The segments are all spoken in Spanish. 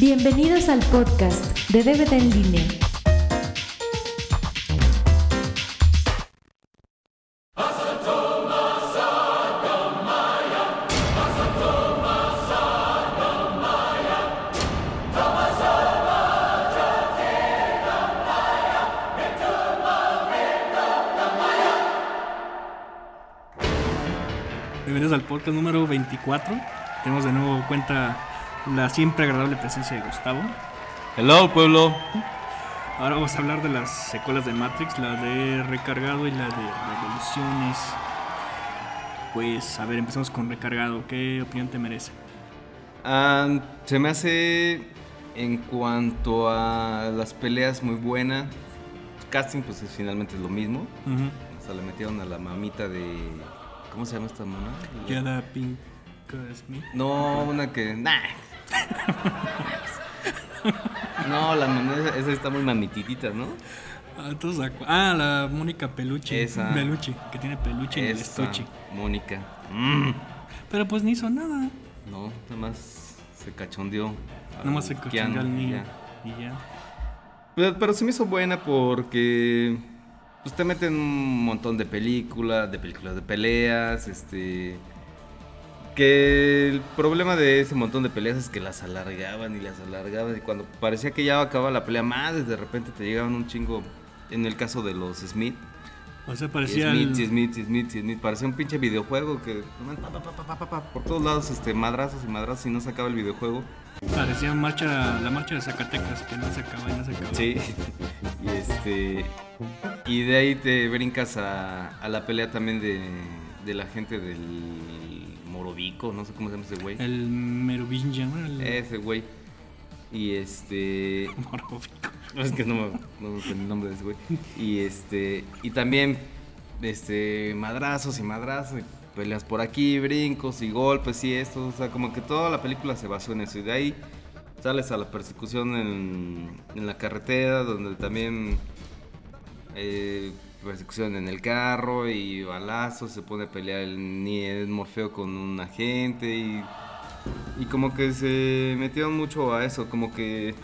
Bienvenidos al podcast de DVD en línea. Tenemos de nuevo cuenta la siempre agradable presencia de Gustavo. Hello, pueblo. Ahora vamos a hablar de las secuelas de Matrix, la de Recargado y la de Revoluciones. Pues, a ver, empezamos con Recargado. ¿Qué opinión te merece? Ah, se me hace, en cuanto a las peleas, muy buena. Casting, pues es, finalmente es lo mismo. Uh -huh. Le metieron a la mamita de. ¿Cómo se llama esta mamá? Yada Pink. No, una que. Nah. no, la esa, esa está muy mamititita, ¿no? Ah, ah, la Mónica Peluche. Esa. Peluche, que tiene peluche en el estuche. Mónica. Mm. Pero pues ni hizo nada. No, nada más se cachondeó. a Nomás se cochó al niño. ya. Y ya. Pero, pero se me hizo buena porque pues te meten un montón de películas, de películas de peleas, este que el problema de ese montón de peleas es que las alargaban y las alargaban y cuando parecía que ya acababa la pelea más, de repente te llegaban un chingo en el caso de los Smith. O sea, parecía. Smith, el- Smith, Smith, Smith, parecía un pinche videojuego que pa, pa, pa, por todos lados este madrazos y madrazos y no se acaba el videojuego. Parecía marcha, la marcha de Zacatecas, que no se acaba y no se acaba. Sí. Y este. Y de ahí te brincas a, a la pelea también de, de la gente del No sé cómo se llama ese güey. El Merovingian. El Ese güey. Y este. Morovico. Es que no me, no sé el nombre de ese güey. Y este. Y también. Este. Madrazos y madrazos. Y peleas por aquí, brincos y golpes y esto. O sea, como que toda la película se basó en eso. Y de ahí sales a la persecución en, en la carretera, donde también. eh, persecución en el carro y balazos. Se pone a pelear el, el Morfeo con un agente. Y, y como que se metieron mucho a eso. Como que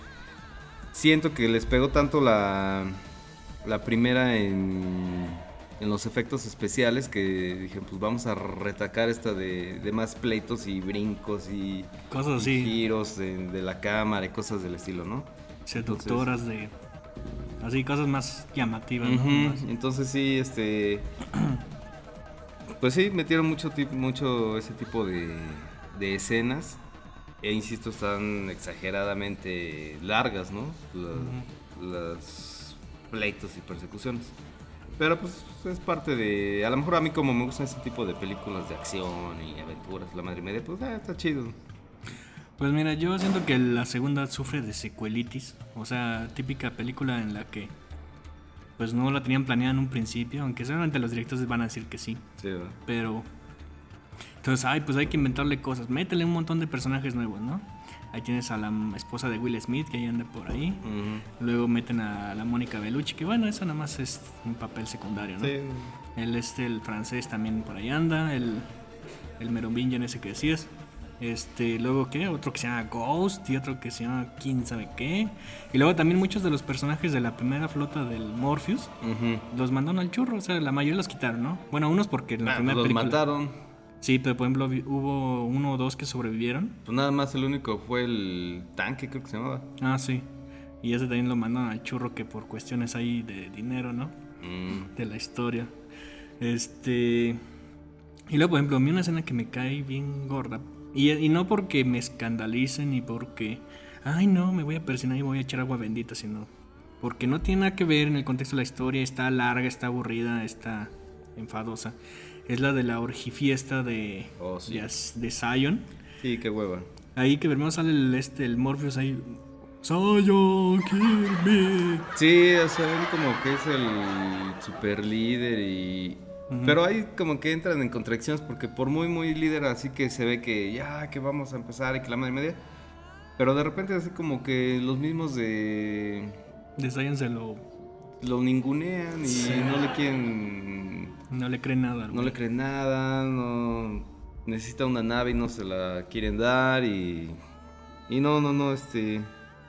siento que les pegó tanto la, la primera en, en los efectos especiales que dije, pues vamos a retacar esta de, de más pleitos y brincos y, Cosas y así, giros de, de la cámara y cosas del estilo, ¿no? seductoras de. Así, cosas más llamativas, ¿no? Más- Entonces sí, este... Pues sí, metieron mucho, mucho ese tipo de, de escenas. E insisto, están exageradamente largas, ¿no? La- Las pleitos y persecuciones. Pero pues es parte de... A lo mejor a mí como me gustan ese tipo de películas de acción y aventuras, la madre media, pues ah, está chido. Pues mira, yo siento que la segunda sufre de secuelitis. O sea, típica película en la que. Pues no la tenían planeada en un principio, aunque seguramente los directores van a decir que sí. Sí, ¿verdad? Pero. Entonces, ay, pues hay que inventarle cosas. Métele un montón de personajes nuevos, ¿no? Ahí tienes a la esposa de Will Smith, que ahí anda por ahí. Luego meten a la Mónica Bellucci, que bueno, eso nada más es un papel secundario, ¿no? Sí. El este, el francés también por ahí anda, el, el Merovingian ese que decías. Este, luego qué, otro que se llama Ghost y otro que se llama quién sabe qué. Y luego también muchos de los personajes de la primera flota del Morpheus los mandaron al churro, o sea, la mayoría los quitaron, ¿no? Bueno, unos porque en la Ah, primera los película. mataron. Sí, pero por ejemplo hubo uno o dos que sobrevivieron. Pues nada más el único fue el tanque, creo que se llamaba. Ah, sí. Y ese también lo mandaron al churro que por cuestiones ahí de dinero, ¿no? Mm. de la historia. Este. Y luego, por ejemplo, a mí una escena que me cae bien gorda. Y, y no porque me escandalicen ni porque. Ay, no, me voy a persinar y voy a echar agua bendita, sino. Porque no tiene nada que ver en el contexto de la historia. Está larga, está aburrida, está enfadosa. Es la de la orgifiesta de. Oh, sí. de, de Zion. Sí, qué hueva. Ahí que primero sale el, este, el Morpheus ahí. Zion, kill me. Sí, o sea, él como que es el super líder y... Pero ahí como que entran en contradicciones porque por muy, muy líder así que se ve que ya, que vamos a empezar y que la madre media. Pero de repente así como que los mismos de... De se lo lo ningunean y Sí. no le quieren No le creen nada. no le creen nada, no necesita una nave y no se la quieren dar y y no, no, no, este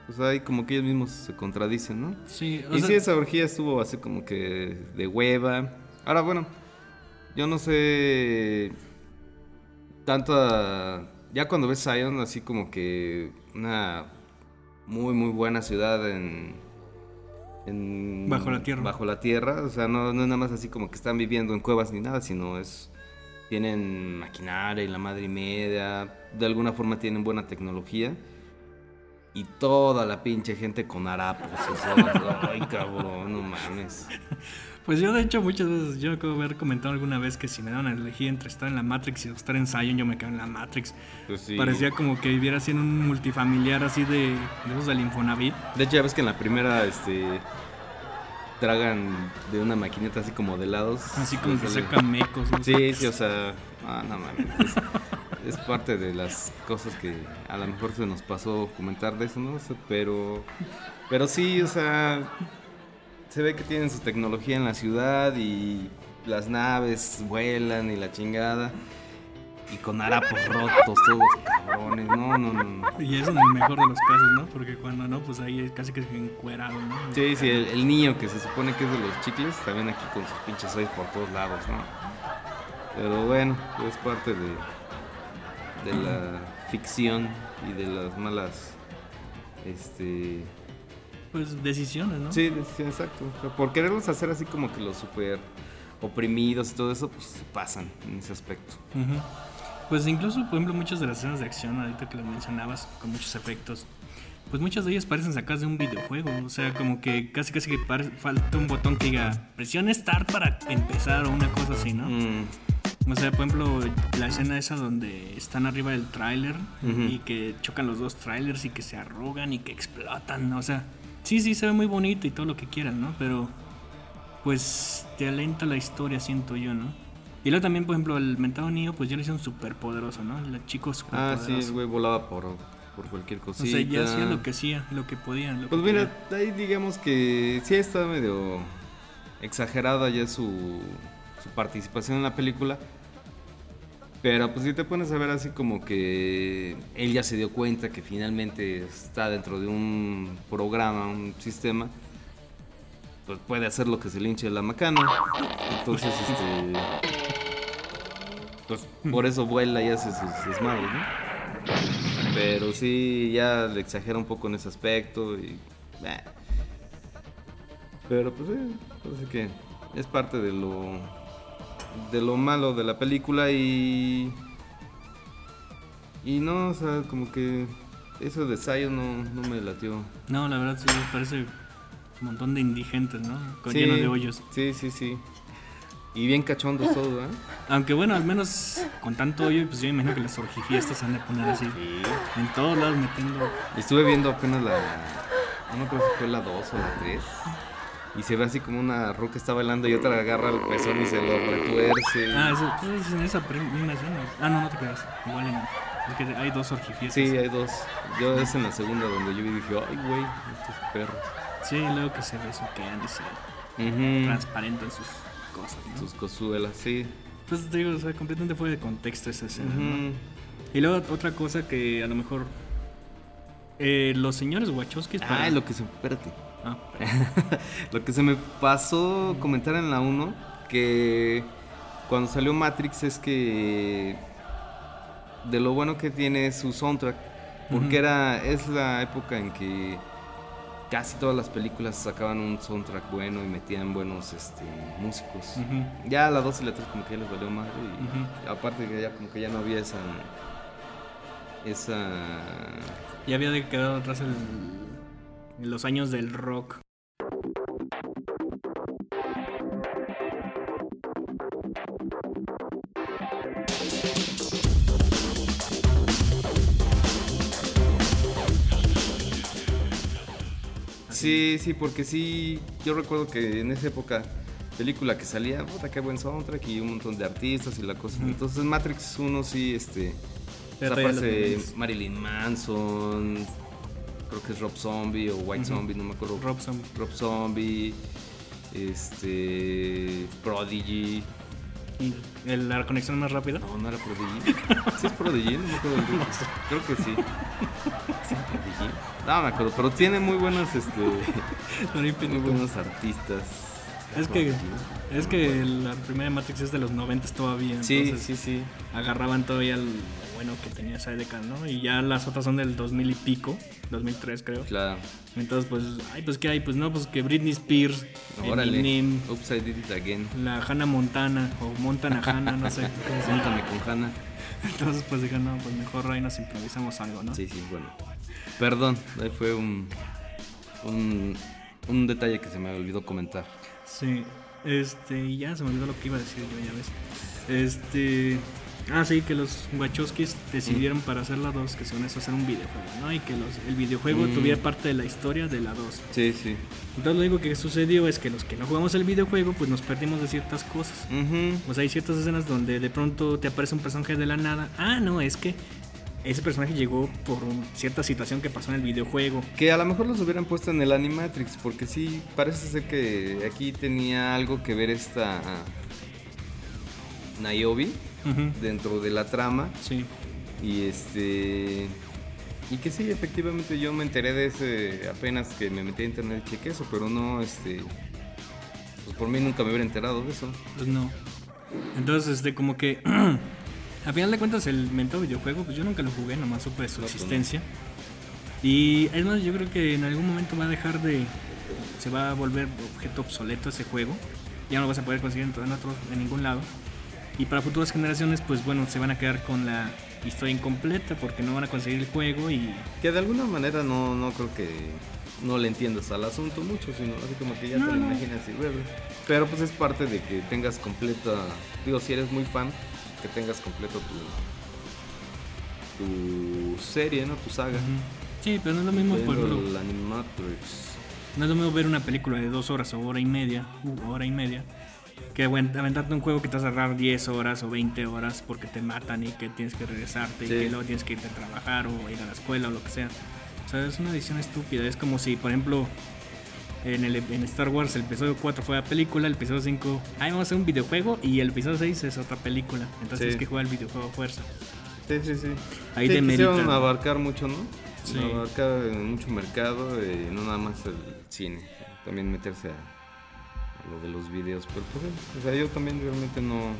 pues ahí como que ellos mismos se contradicen, ¿no? Sí, o Y sea, sí, esa orgía estuvo así como que de hueva. Ahora, bueno, yo no sé tanto a- ya cuando ves Zion así como que una muy muy buena ciudad en, en- Bajo la tierra. bajo la tierra, o sea, no, no es nada más así como que están viviendo en cuevas ni nada, sino es tienen maquinaria y la madre y media, de alguna forma tienen buena tecnología. Y toda la pinche gente con harapos. ay, cabrón, no mames. Pues yo de hecho muchas veces, yo acabo de haber comentado alguna vez que si me daban a elegir entre estar en la Matrix y estar en Zion, yo me quedo en la Matrix. Pues sí. Parecía como que viviera así en un multifamiliar así de, de esos del Infonavit. De hecho, ya ves que en la primera, este. Tragan de una maquineta así como de helados. Así como que sacan mecos. no. Sí, sí, o sea. Ah, no mames. Es, es parte de las cosas que a lo mejor se nos pasó comentar de eso, ¿no? O sea, pero. Pero sí, o sea. Se ve que tienen su tecnología en la ciudad y las naves vuelan y la chingada. Y con harapos rotos, todos cabrones. No, no, no. no. Y eso en el mejor de los casos, ¿no? Porque cuando no, pues ahí es casi que encuerado, ¿no? Sí, sí, el, el niño que se supone que es de los chicles, también aquí con sus pinches hoyos por todos lados, ¿no? Pero bueno, es parte de, de la ficción y de las malas, este... Pues decisiones, ¿no? Sí, sí, exacto. O sea, por quererlos hacer así como que los super oprimidos y todo eso, pues se pasan en ese aspecto. Pues incluso, por ejemplo, muchas de las escenas de acción, ahorita que las mencionabas, con muchos efectos, pues muchas de ellas parecen sacadas de un videojuego. O sea, como que casi casi que falta un botón que diga presione start para empezar o una cosa así, ¿no? Mm, O sea, por ejemplo, la escena esa donde están arriba del tráiler y que chocan los dos trailers y que se arrugan y que explotan. O sea, sí, sí, se ve muy bonito y todo lo que quieran, ¿no? Pero, pues, te alenta la historia, siento yo, ¿no? Y luego también, por ejemplo, el mentado niño, pues ya lo hicieron súper poderoso, ¿no? El chico súper Ah, sí, poderoso. el güey volaba por, por cualquier O cosita. sea, ya hacía lo que hacía, lo que podían. Lo Pues que mira, ahí digamos que sí está medio exagerada ya su, su participación en la película. Pero pues si te pones a ver así como que él ya se dio cuenta que finalmente está dentro de un programa, un sistema, pues puede hacer lo que se le hinche la macana. Entonces, este... Pues por eso vuela y hace sus desmadres, ¿no? Pero sí, ya le exagera un poco en ese aspecto y... eh. Pero pues sí, parece que es parte de lo... De lo malo de la película y... Y no, o sea, como que eso de Zion no, no me latió. No, la verdad sí, parece un montón de indigentes, ¿no? Con Sí, lleno de hoyos. Sí, sí, sí. Y bien cachondos todos, ¿eh? Aunque bueno, al menos con tanto hoyo, pues yo me imagino que las orgifiestas se han de poner así. En todos lados metiendo. Estuve viendo apenas la. No me acuerdo si fue la 2 o la 3. Y se ve así como una ruca está bailando y otra agarra el pezón y se lo retuerce. Ah, eso, pues, es en esa misma escena. Ah, no, no te creas. Igual no. Es que hay dos orgifiestas. Sí, hay dos. Yo es en la segunda donde yo vi y dije, ay, güey, estos perros. Sí, luego que se besuquean y se Ujú. transparentan sus cosas, ¿no? Sus cozuelas, sí. Pues te digo, o sea, completamente fuera de contexto esa escena, ¿no? Ujú. Y luego otra cosa que a lo mejor eh, los señores Wachowskis para... Ay, lo que se. Espérate. Ah, Lo que se me pasó comentar en la 1, que cuando salió Matrix es que de lo bueno que tiene su soundtrack, porque era es la época en que casi todas las películas sacaban un soundtrack bueno y metían buenos este, músicos. Ya la 2 y la 3 como que ya les valió madre y aparte que ya como que ya no había esa esa Ya había quedado atrás el, los años del rock. Sí, sí, porque sí, yo recuerdo que en esa época, película que salía, puta, qué buen soundtrack y un montón de artistas y la cosa. Entonces Matrix 1 sí, este, o sea, aparece. Marilyn Manson, creo que es Rob Zombie o White. Zombie, no me acuerdo. Rob Zombie. Rob Zombie. Este. Prodigy. ¿Y el- la conexión más rápida? No, no era Prodigy. ¿Sí es Prodigy? No me acuerdo del grupo. Creo que sí. ¿Sí era Prodigy? No me acuerdo, pero tiene muy buenos, este. Muy buenos artistas. Es que, es que la primera Matrix es de los 90 todavía. Sí, entonces sí, sí. Agarraban todavía el bueno que tenía esa década, ¿no? Y ya las otras son del 2000 y pico, 2003 creo. Claro. Entonces, pues, ay, pues, ¿qué hay? Pues no, pues que Britney Spears, Órale. Eminem, Oops, I did it again. la Hannah Montana, o Montana Hannah, no sé. Júntame con Hannah. Entonces, pues dijeron, no, pues mejor ahí nos improvisamos algo, ¿no? Sí, sí, bueno. Perdón, ahí fue un, un, un detalle que se me olvidó comentar. Sí, este, y ya se me olvidó lo que iba a decir yo, ya ves. Este, ah, sí, que los Wachowskis decidieron para hacer la 2 que según eso hacer un videojuego, ¿no? Y que los, el videojuego Mm. tuviera parte de la historia de la 2. Sí, sí. Entonces, lo único que sucedió es que los que no jugamos el videojuego, pues nos perdimos de ciertas cosas. Ujú. O sea, hay ciertas escenas donde de pronto te aparece un personaje de la nada. Ah, no, es que ese personaje llegó por un- cierta situación que pasó en el videojuego. Que a lo mejor los hubieran puesto en el Animatrix, porque sí, parece ser que aquí tenía algo que ver esta Niobe Dentro de la trama. Sí. Y este. Y que sí, efectivamente yo me enteré de ese apenas que me metí a internet y chequé eso, pero no, este. Pues por mí nunca me hubiera enterado de eso. Pues no. Entonces, este, como que. a final de cuentas, el mentado videojuego, pues yo nunca lo jugué, nomás supe de su pues no. existencia. Y es más, yo creo que en algún momento va a dejar de. Se va a volver objeto obsoleto ese juego. Ya no lo vas a poder conseguir en, en otros, en ningún lado. Y para futuras generaciones, pues bueno, se van a quedar con la historia incompleta porque no van a conseguir el juego y. Que de alguna manera no, no creo que no le entiendas al asunto mucho, sino así como que ya No, te lo no. imaginas y bueno. Pero pues es parte de que tengas completa, digo, si eres muy fan, que tengas completo tu, tu serie, ¿no? Tu saga. Sí, pero no es lo mismo, por el Animatrix. No es lo mismo ver una película de dos horas o hora y media, u hora y media, que aven- aventarte un juego que te vas a agarrar 10 horas o 20 horas porque te matan y que tienes que regresarte Sí. y que luego tienes que irte a trabajar o ir a la escuela o lo que sea. O sea, es una edición estúpida. Es como si, por ejemplo, en, el, en Star Wars el episodio 4 fue la película, el episodio 5, ahí vamos a hacer un videojuego y el episodio 6 es otra película. Entonces Sí. tienes que jugar el videojuego a fuerza. Sí, sí, sí. Ahí sí, quisieron abarcar mucho, ¿no? Sí. Abarcar mucho mercado y no nada más el cine. También meterse a lo de los videos. Pero pues, o sea, yo también realmente no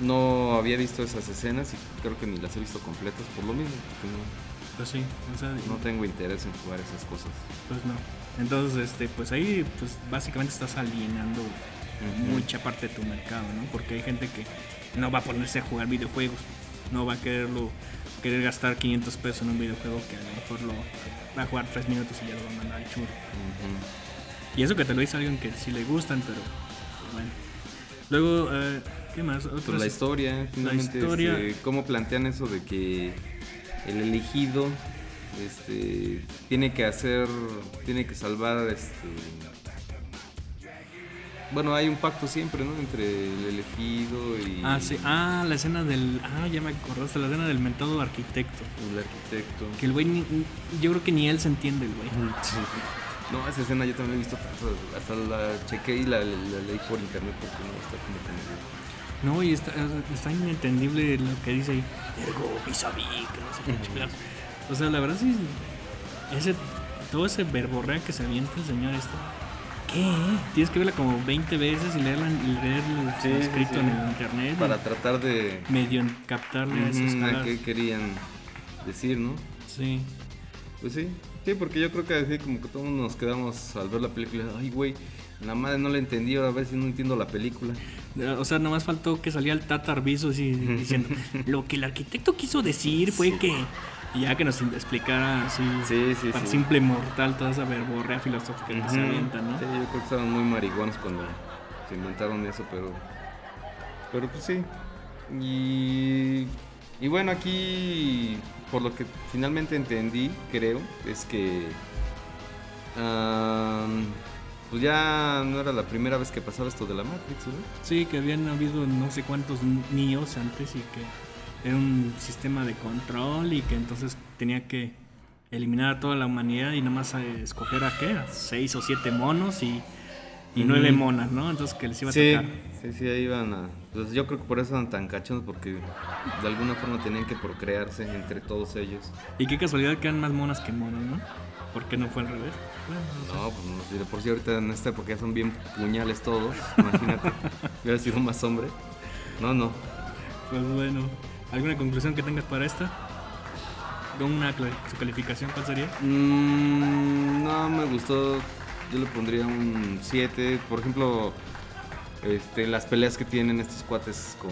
no había visto esas escenas y creo que ni las he visto completas por lo mismo. porque Pues sí, o sea, no, no tengo interés en jugar esas cosas. Pues no. Entonces, este, pues ahí, pues básicamente estás alienando mucha parte de tu mercado, ¿no? Porque hay gente que no va a ponerse a jugar videojuegos, no va a quererlo, querer gastar 500 pesos en un videojuego que a lo mejor lo va a jugar 3 minutos y ya lo va a mandar al churro. Ujú. Y eso que te lo dice alguien que sí le gustan, pero bueno. Luego, eh, ¿qué más? Pues Otras- la historia, finalmente, historia- este, cómo plantean eso de que el elegido este, tiene que hacer, tiene que salvar, este, bueno, hay un pacto siempre, ¿no? Entre el elegido y Ah, sí. Ah, la escena del... Ah, ya me acordaste, la escena del mentado arquitecto. el arquitecto. Que el güey, ni- yo creo que ni él se entiende, el güey. Sí. No, esa escena yo también he visto tanto, hasta la chequé y la, la- la leí por internet porque no está como que No, y está, está inentendible lo que dice ahí. Ergo, vis a que no sé qué. O sea, la verdad sí. Ese, todo ese verborrea que se avienta el señor este. ¿Qué? Tienes que verla como 20 veces y leerla, leer Sí, escrito sí. en el internet. para tratar de medio captarle a esas Ujú, a caras. qué querían decir, ¿no? Sí. Pues sí, sí, porque yo creo que así como que todos nos quedamos al ver la película, ay güey, la madre no la entendí, ahora a ver si no entiendo la película. O sea, nomás faltó que salía el Tata Arbizu así diciendo lo que el arquitecto quiso decir fue que y ya que nos explicara así Sí, sí, para simple mortal toda esa verborrea filosófica que se avienta, ¿no? Sí, yo creo que estaban muy marihuanos cuando se inventaron eso, pero pero pues sí. Y y bueno, aquí por lo que finalmente entendí, creo, es que pues ya no era la primera vez que pasaba esto de la Matrix, ¿no? Sí, que habían habido no sé cuántos niños antes y que era un sistema de control y que entonces tenía que eliminar a toda la humanidad y nada más escoger a qué, a seis o siete monos y y nueve monas, ¿no? Entonces que les iba a Sí, tocar. sí, sí, ahí iban a... Pues yo creo que por eso eran tan cachondos, porque de alguna forma tenían que procrearse entre todos ellos. Y qué casualidad que eran más monas que monos, ¿no? ¿Por qué no fue al revés? Bueno, no sé. No, pues no sé, de por sí ahorita en esta época ya son bien puñales todos, imagínate. Hubiera sido más hombre. No, no. Pues bueno, ¿alguna conclusión que tengas para esta? ¿Con una su calificación cuál sería? Mm, no me gustó. Yo le pondría un 7. Por ejemplo, este, las peleas que tienen estos cuates con,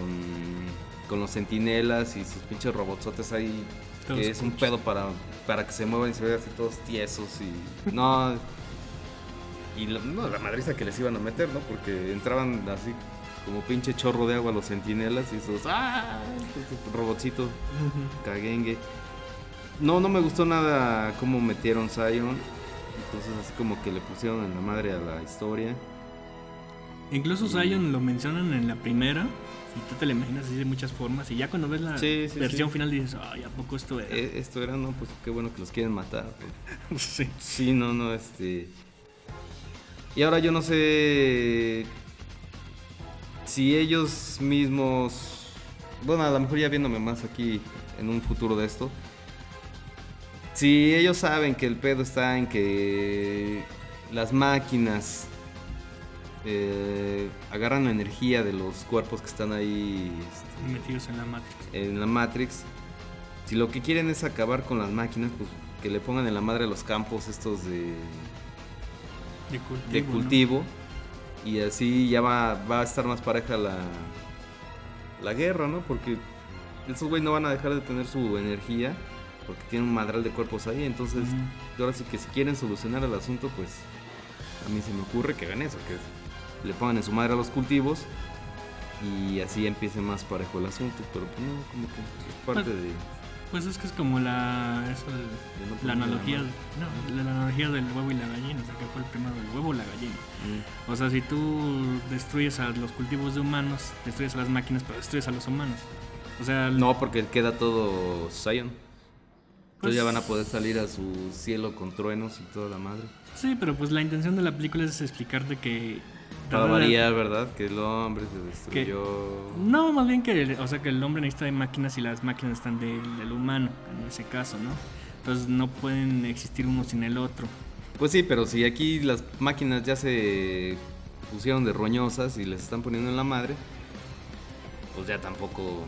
con los sentinelas y sus pinches robotsotes ahí. Todos que es un pedo para, para que se muevan y se vean así todos tiesos y. No. Y la, no, la madriza que les iban a meter, ¿no? Porque entraban así como pinche chorro de agua los sentinelas y esos. ¡Ah! Este robotcito caguengue. No, no me gustó nada cómo metieron Zion. Entonces así como que le pusieron en la madre a la historia. Incluso Zion lo mencionan en la primera, y tú te lo imaginas así de muchas formas, y ya cuando ves la Sí, sí, versión sí. final dices, ay, ¿a poco esto era? Eh, esto era, no, pues qué bueno que los quieren matar. pues. sí. Sí, no, no, este. Y ahora yo no sé si ellos mismos. Bueno, a lo mejor ya viéndome más aquí en un futuro de esto. Si ellos saben que el pedo está en que las máquinas eh, agarran la energía de los cuerpos que están ahí este, Metidos en la Matrix. en la Matrix. Si lo que quieren es acabar con las máquinas, pues que le pongan en la madre los campos estos de, De cultivo. de ¿no? cultivo. Y así ya va, va a estar más pareja la, la guerra, ¿no? Porque esos güey no van a dejar de tener su energía. Porque tienen un madral de cuerpos ahí. Entonces, Ujú. ahora sí que si quieren solucionar el asunto, pues a mí se me ocurre que hagan eso. Que le pongan en su madre a los cultivos. Y así empiece más parejo el asunto. Pero pues no, como que es parte de... Pues es que es como la, eso, de la analogía, no, la, la analogía del huevo y la gallina, o sea, que fue el primero el huevo o la gallina. Mm. O sea, si tú destruyes a los cultivos de humanos, destruyes a las máquinas, pero destruyes a los humanos. O sea, No, porque queda todo Zion. Pues- Entonces ya van a poder salir a su cielo con truenos y toda la madre. sí, pero pues la intención de la película es explicarte que... Para la- variar, ¿verdad? Que el hombre se Que- destruyó. No, más bien que, o sea, que el hombre necesita de máquinas y las máquinas están del, del humano, en ese caso, ¿no? Entonces no pueden existir uno sin el otro. Pues sí, pero si aquí las máquinas ya se pusieron de roñosas y les están poniendo en la madre, pues ya tampoco.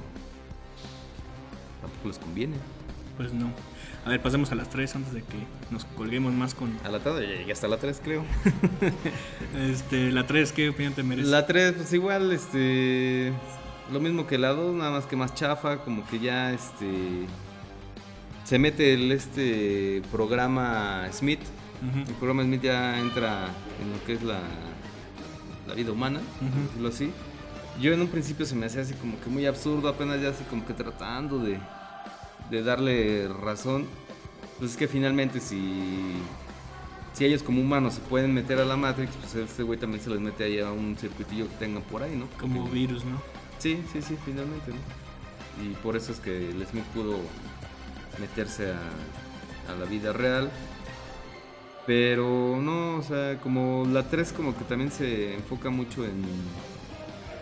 tampoco les conviene. Pues no. A ver, pasemos a las tres antes de que nos colguemos más con... A la tarde ya llegué hasta la 3, creo. Este, la 3, ¿qué opinión te merece? La 3, pues igual, este. Lo mismo que la 2, nada más que más chafa, como que ya este. Se mete el este programa Smith. El programa Smith ya entra en lo que es la, la vida humana, por Ujú. decirlo así. Yo en un principio se me hacía así como que muy absurdo, apenas ya así como que tratando de, de darle razón. Pues es que finalmente si, si ellos como humanos se pueden meter a la Matrix, pues este güey también se les mete ahí a un circuitillo que tengan por ahí, ¿no? Como Porque- virus, ¿no? Sí, sí, sí, finalmente, ¿no? Y por eso es que el Smith pudo meterse a, a la vida real. Pero no, o sea, como la 3 como que también se enfoca mucho en,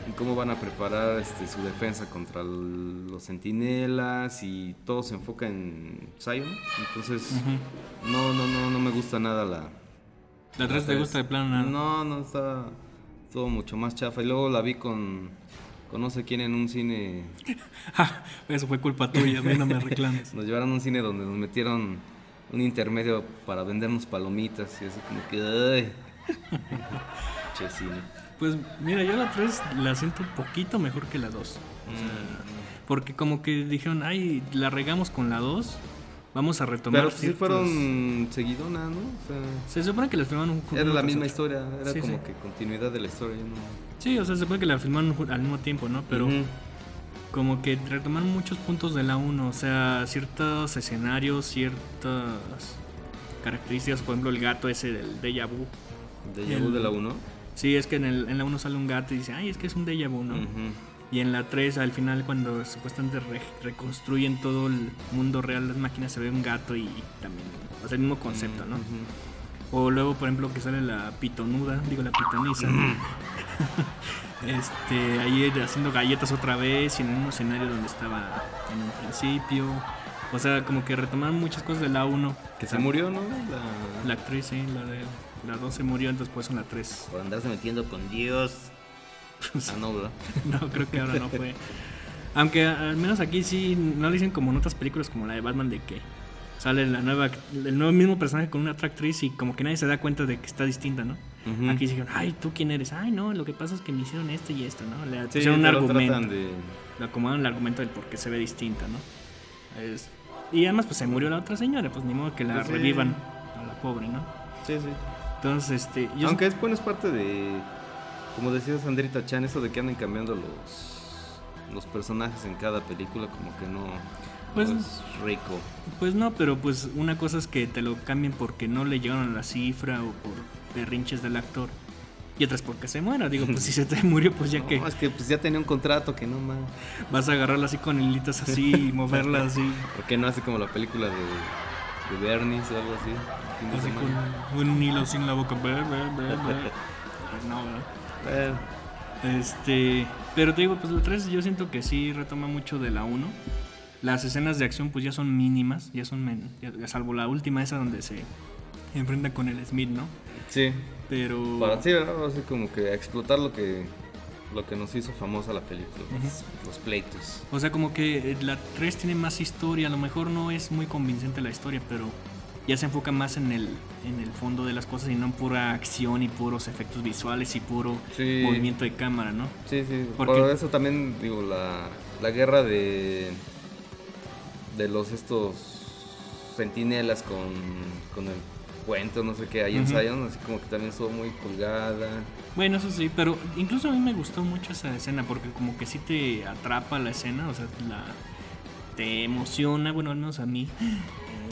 en cómo van a preparar este, su defensa contra el- los sentinelas y todo se enfoca en Zion. Entonces, no, no, no, no me gusta nada la... ¿La 3 te gusta de plano nada? No, no, está todo mucho más chafa. Y luego la vi con, con no sé quién en un cine. Ja, Eso fue culpa tuya, a mí no me reclames. Nos llevaron a un cine donde nos metieron un intermedio para vendernos palomitas y así como que... ¡Ay! che cine. Pues mira, yo la 3 la siento un poquito mejor que la 2. Porque como que dijeron, ay, la regamos con la 2, vamos a retomar Pero sí ciertos- fueron seguidonas, ¿no? O sea, Se supone que las filmaron un era la misma otro. historia, era Sí, como sí. que continuidad de la historia. ¿no? Sí, o sea, se supone que la filmaron al mismo tiempo, ¿no? Pero como que retomaron muchos puntos de la 1, o sea, ciertos escenarios, ciertas características, por ejemplo, el gato ese del déjà vu. ¿De vu de la 1? Sí, es que en, el, en la 1 sale un gato y dice, ay, es que es un déjà vu, ¿no? Y en la 3, al final, cuando supuestamente re- reconstruyen todo el mundo real, las máquinas, se ve un gato y también, o sea, el mismo concepto, ¿no? O luego, por ejemplo, que sale la pitonuda, digo la pitoniza. este, ahí haciendo galletas otra vez y en un escenario donde estaba en un principio. O sea, como que retomaron muchas cosas de la 1. Que se murió, ¿no? La, actriz, sí, la de la 2 se murió, entonces pues son la 3. Por andarse metiendo con Dios. ah, no, ¿verdad? no, creo que ahora no fue. Aunque al menos aquí sí no lo dicen como en otras películas como la de Batman de que sale la nueva el nuevo mismo personaje con una otra actriz y como que nadie se da cuenta de que está distinta, ¿no? Aquí dijeron, ay, ¿tú quién eres? Ay, no, lo que pasa es que me hicieron esto y esto, ¿no? Le pusieron un argumento. De... Le acomodaron el argumento del por qué se ve distinta, ¿no? Y además, pues se murió la otra señora, pues ni modo que la pues revivan a la pobre, ¿no? Sí, sí. Entonces, este. Aunque es bueno, es parte de. Como decía Sandrita Chan, eso de que anden cambiando los los personajes en cada película como que no, pues, es rico. Pues no, pero pues una cosa es que te lo cambien porque no le llegaron a la cifra o por berrinches del actor. Y otras porque se muera. Digo, pues si se te murió, pues ya que. es que pues ya tenía un contrato que no más. Vas a agarrarla así con hilitas así y moverla así. porque no hace como la película de, de Bernie o algo así? Así con un hilo sin la boca. Este. Pero te digo, pues la 3 yo siento que sí retoma mucho de la 1. Las escenas de acción pues ya son mínimas, ya son, salvo la última esa donde se enfrenta con el Smith, ¿no? Sí. Pero... Para sí, así como que explotar lo que lo que nos hizo famosa la película, los, pleitos. O sea, como que la 3 tiene más historia, a lo mejor no es muy convincente la historia, pero ya se enfoca más en el, en el fondo de las cosas y no en pura acción y puros efectos visuales y puro movimiento de cámara, ¿no? Sí, sí. Por eso también, digo, la, la guerra de, de los estos centinelas con, con el puente no sé qué hay en Zion, así como que también estuvo muy colgada. Bueno, eso sí, pero incluso a mí me gustó mucho esa escena porque como que sí te atrapa la escena, o sea, la, te emociona, bueno, al menos a mí.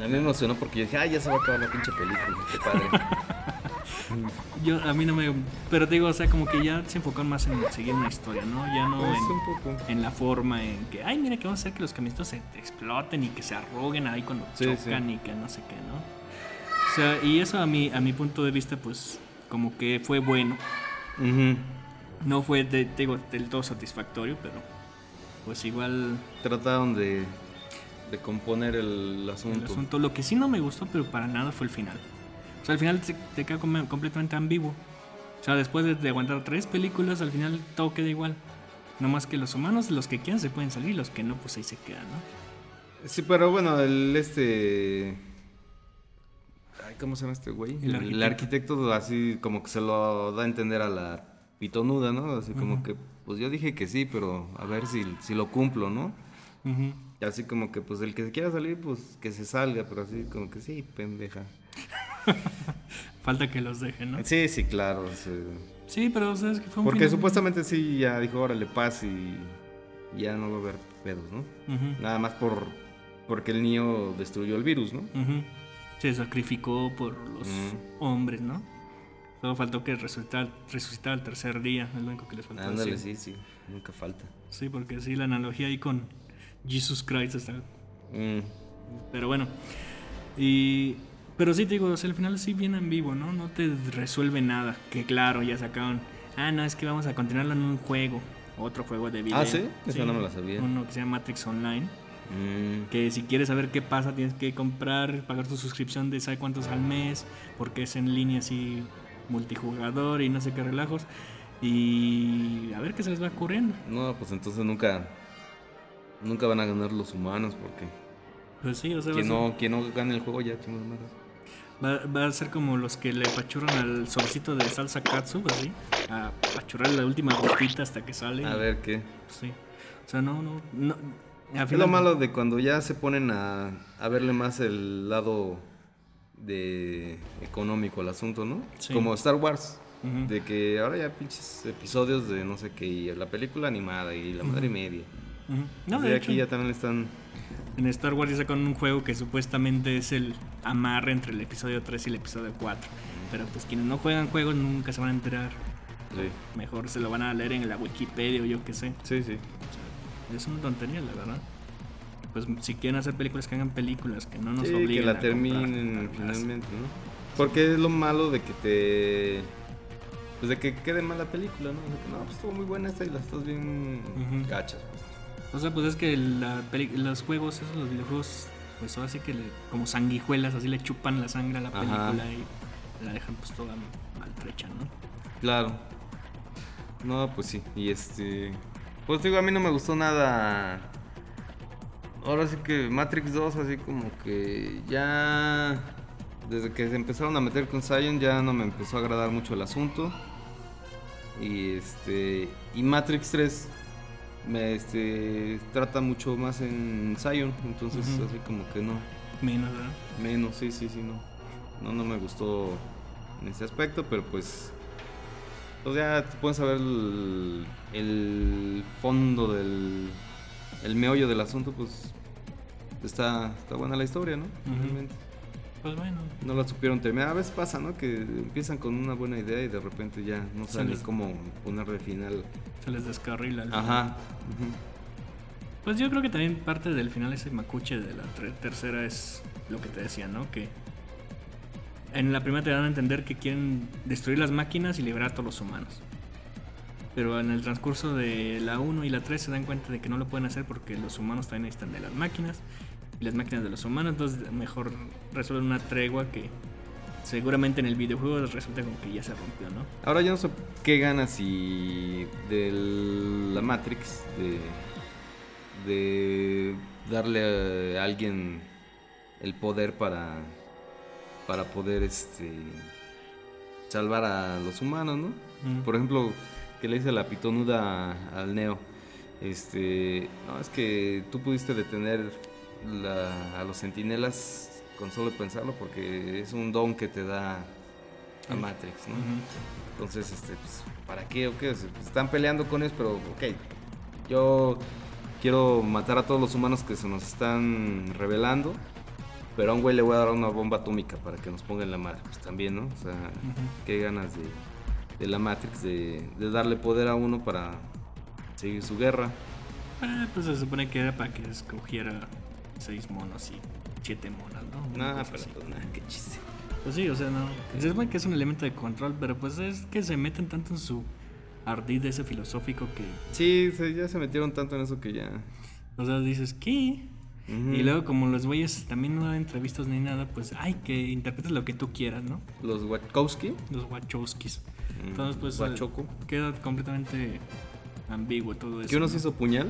A mí me emocionó porque yo dije, ay, ya se va a acabar la pinche película, qué padre. yo, a mí no me. Pero te digo, o sea, como que ya se enfocan más en seguir una historia, ¿no? Ya no pues, en, la forma en que, ay, mira que vamos a hacer que los camionetos se exploten y que se arruguen ahí cuando chocan y que no sé qué, ¿no? O sea, y eso a mi, a mi punto de vista, pues, como que fue bueno. No fue, de, digo, del todo satisfactorio, pero pues igual. Trataron de de componer el asunto. asunto. Lo que sí no me gustó, pero para nada, fue el final. O sea, al final te, queda completamente ambiguo. O sea, después de, aguantar tres películas, al final todo queda igual. No más que los humanos, los que quieran se pueden salir, los que no, pues ahí se quedan, ¿no? Sí, pero bueno, el este... ¿Cómo se llama este güey? El arquitecto. así como que se lo da a entender a la pitonuda, ¿no? Así como que, pues yo dije que sí, pero a ver si, si lo cumplo, ¿no? Así como que, pues, el que se quiera salir, pues, que se salga, pero así como que sí, pendeja. Falta que los dejen, ¿no? Sí, sí, claro. Sí, pero, o que fue un Porque supuestamente sí, ya dijo, órale, paz y ya no va a haber pedos, ¿no? Nada más por porque el niño destruyó el virus, ¿no? Se sacrificó por los hombres, ¿no? Solo faltó que resucitara, resucitara el tercer día, es lo único que les faltó. Ándale, sí, sí, nunca falta. Sí, porque sí, la analogía ahí con Jesus Christ está. Mm. Pero bueno. Y. Pero sí te digo, o sea, al final sí viene en vivo, ¿no? No te resuelve nada. Que claro, ya sacaron. Ah, no, es que vamos a continuarlo en un juego. Otro juego de video. Ah, sí, eso no me lo sabía. Uno que se llama Matrix Online. Mm. Que si quieres saber qué pasa, tienes que comprar, pagar tu suscripción de sabe cuántos al mes. Porque es en línea así, multijugador y no sé qué relajos. Y a ver qué se les va ocurriendo. No, pues entonces nunca Nunca van a ganar los humanos porque. Pues sí, o sea. Quien, no, quien no gane el juego ya Va, va, a ser como los que le apachurran al sobrecito de salsa katsu, así. A apachurrar la última gotita hasta que sale. A ver qué. Sí. O sea, no, no. no es lo malo de cuando ya se ponen a, a verle más el lado de económico al asunto, ¿no? Como Star Wars. De que ahora ya pinches episodios de no sé qué, y la película animada y la madre media. No, de, aquí ya también están. En Star Wars ya sacan un juego que supuestamente es el amarre entre el episodio 3 y el episodio 4. Pero pues quienes no juegan juegos nunca se van a enterar. Mejor se lo van a leer en la Wikipedia o yo qué sé. Sí, sí. es una tontería, la verdad. Pues si quieren hacer películas, que hagan películas, que no nos obliguen. que la terminen finalmente, ¿no? Porque es lo malo de que te. Pues de que quede mal la película, ¿no? De que, no, pues estuvo muy buena esta y la estás bien Ujú. gachas. pues. O sea, pues es que la peli- los juegos, esos, los videojuegos, pues ahora sí que le- como sanguijuelas, así le chupan la sangre a la Ajá. película y la dejan pues toda maltrecha, ¿no? Claro. No, pues sí. Y este. Pues digo, a mí no me gustó nada. Ahora sí que Matrix 2, así como que ya. Desde que se empezaron a meter con Zion, ya no me empezó a agradar mucho el asunto. Y este. Y Matrix 3 me este, trata mucho más en Zion. Entonces, así como que no. Menos, ¿verdad? Menos, sí, sí, sí, no. No, no me gustó en ese aspecto, pero pues. Pues ya te puedes saber el, el fondo del. El meollo del asunto, pues. Está, está buena la historia, ¿no? Realmente. Pues bueno, No la supieron terminar. A veces pasa, ¿no? Que empiezan con una buena idea y de repente ya no saben les- cómo ponerle final. se les descarrila. el. Ajá. Pues yo creo que también parte del final ese macuche de la tercera es lo que te decía, ¿no? Que en la primera te dan a entender que quieren destruir las máquinas y liberar a todos los humanos. Pero en el transcurso de la 1 y la 3 se dan cuenta de que no lo pueden hacer porque los humanos también necesitan de las máquinas las máquinas de los humanos, entonces mejor resuelven una tregua que seguramente en el videojuego resulta como que ya se rompió, ¿no? Ahora yo no sé qué ganas si de la Matrix de, de darle a alguien el poder para para poder este salvar a los humanos, ¿no? Mm. Por ejemplo, que le dice la pitonuda al Neo, este, no es que tú pudiste detener la- a los sentinelas con solo pensarlo porque es un don que te da a Matrix. Entonces, este, pues, ¿para qué o qué? Pues, están peleando con ellos, pero, ok, yo quiero matar a todos los humanos que se nos están revelando, pero a un güey le voy a dar una bomba atómica para que nos ponga en la madre, pues también, ¿no? O sea, qué ganas de, de la Matrix de, de darle poder a uno para seguir su guerra. Ah, pues se supone que era para que escogiera seis monos y siete monas, ¿no? Cosa pero pues nada, qué chiste. Pues sí, o sea, no. Se supone que es un elemento de control, pero pues es que se meten tanto en su ardid ese filosófico que, Sí, se- ya se metieron tanto en eso que ya... o sea, dices, ¿qué? Ujú. Y luego como los güeyes también no dan entrevistas ni nada, pues, ay, que interpretes lo que tú quieras, ¿no? Los Wachowski. Los Wachowskis. Mm, Entonces, pues, Wachoco. queda completamente ambiguo todo eso. ¿Que uno ¿no? se hizo puñal?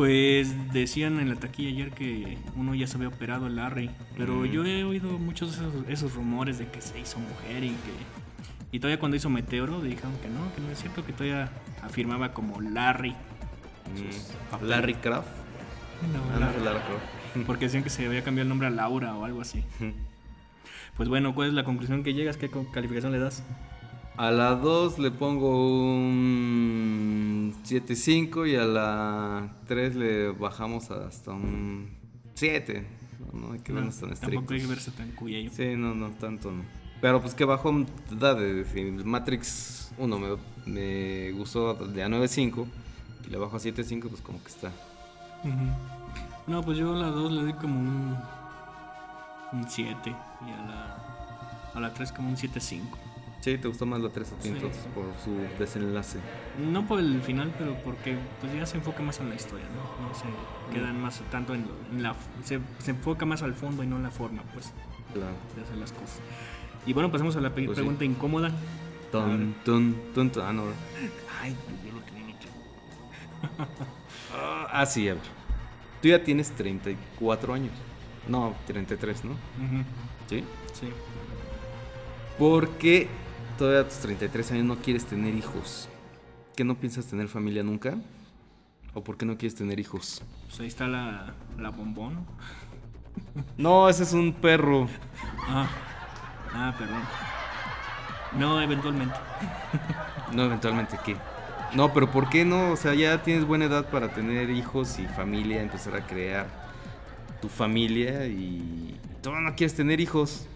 Pues decían en la taquilla ayer que uno ya se había operado el Larry, pero Mm. yo he oído muchos de esos, esos rumores de que se hizo mujer y que... Y todavía cuando hizo Meteoro dijeron que no, que no es cierto, que todavía afirmaba como Larry. Mm. Larry Kraft. No, Ah, no, Larry. es Lara Croft. Porque decían que se había cambiado el nombre a Laura o algo así. Pues bueno, ¿cuál es la conclusión que llegas? ¿Qué calificación le das? A la 2 le pongo un 7.5 y a la 3 le bajamos hasta un 7. No, no hay que No, vernos tan tampoco hay que estrictos. verse tan cuello. Sí, no, no, tanto no. Pero pues que bajó da de Matrix 1 me, me gustó de a 9.5 y le bajo a 7.5 pues como que está. Ujú. No, pues yo a la 2 le doy como un un 7 y a la a la 3 como un 7.5. Sí, te gustó más la 3 a ti Sí. entonces por su desenlace. No por el final, pero porque pues ya se enfoca más en la historia, ¿no? No se quedan más tanto en, la se, se enfoca más al fondo y no en la forma, pues, Claro. de hacer las cosas. Y bueno, pasamos a la pe- Pues sí. pregunta incómoda. Ton, ton, ton, ton. Ah, no. Ay, yo lo tenía hecho. Ah, sí, a ver. Tú ya tienes 34 años. No, 33, ¿no? Ujú, Sí. Sí. ¿Por qué todavía a tus 33 años no quieres tener hijos? ¿Que no piensas tener familia nunca? ¿O por qué no quieres tener hijos? Pues ahí está la, la bombón. No, ese es un perro. Ah, ah, perdón. No, eventualmente. No, eventualmente, ¿qué? No, pero ¿por qué no? O sea, ya tienes buena edad para tener hijos y familia, empezar a crear tu familia y todavía no quieres tener hijos.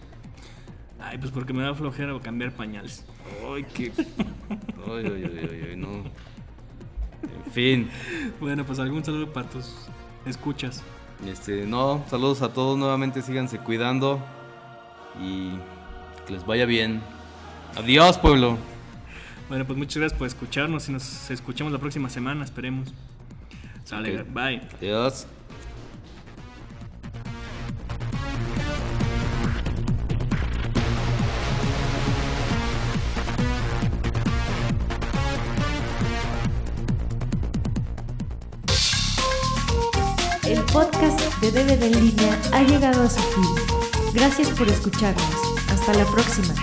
Ay, pues porque me da flojera cambiar pañales. Ay, qué. Ay, ay, ay, ay, no. En fin. Bueno, pues algún saludo para tus escuchas. Este, no, saludos a todos nuevamente, síganse cuidando y Que les vaya bien. Adiós, pueblo. Bueno, pues muchas gracias por escucharnos y nos escuchamos la próxima semana, esperemos. Sale, bye. Adiós. De DVD en línea ha llegado a su fin. Gracias por escucharnos. Hasta la próxima.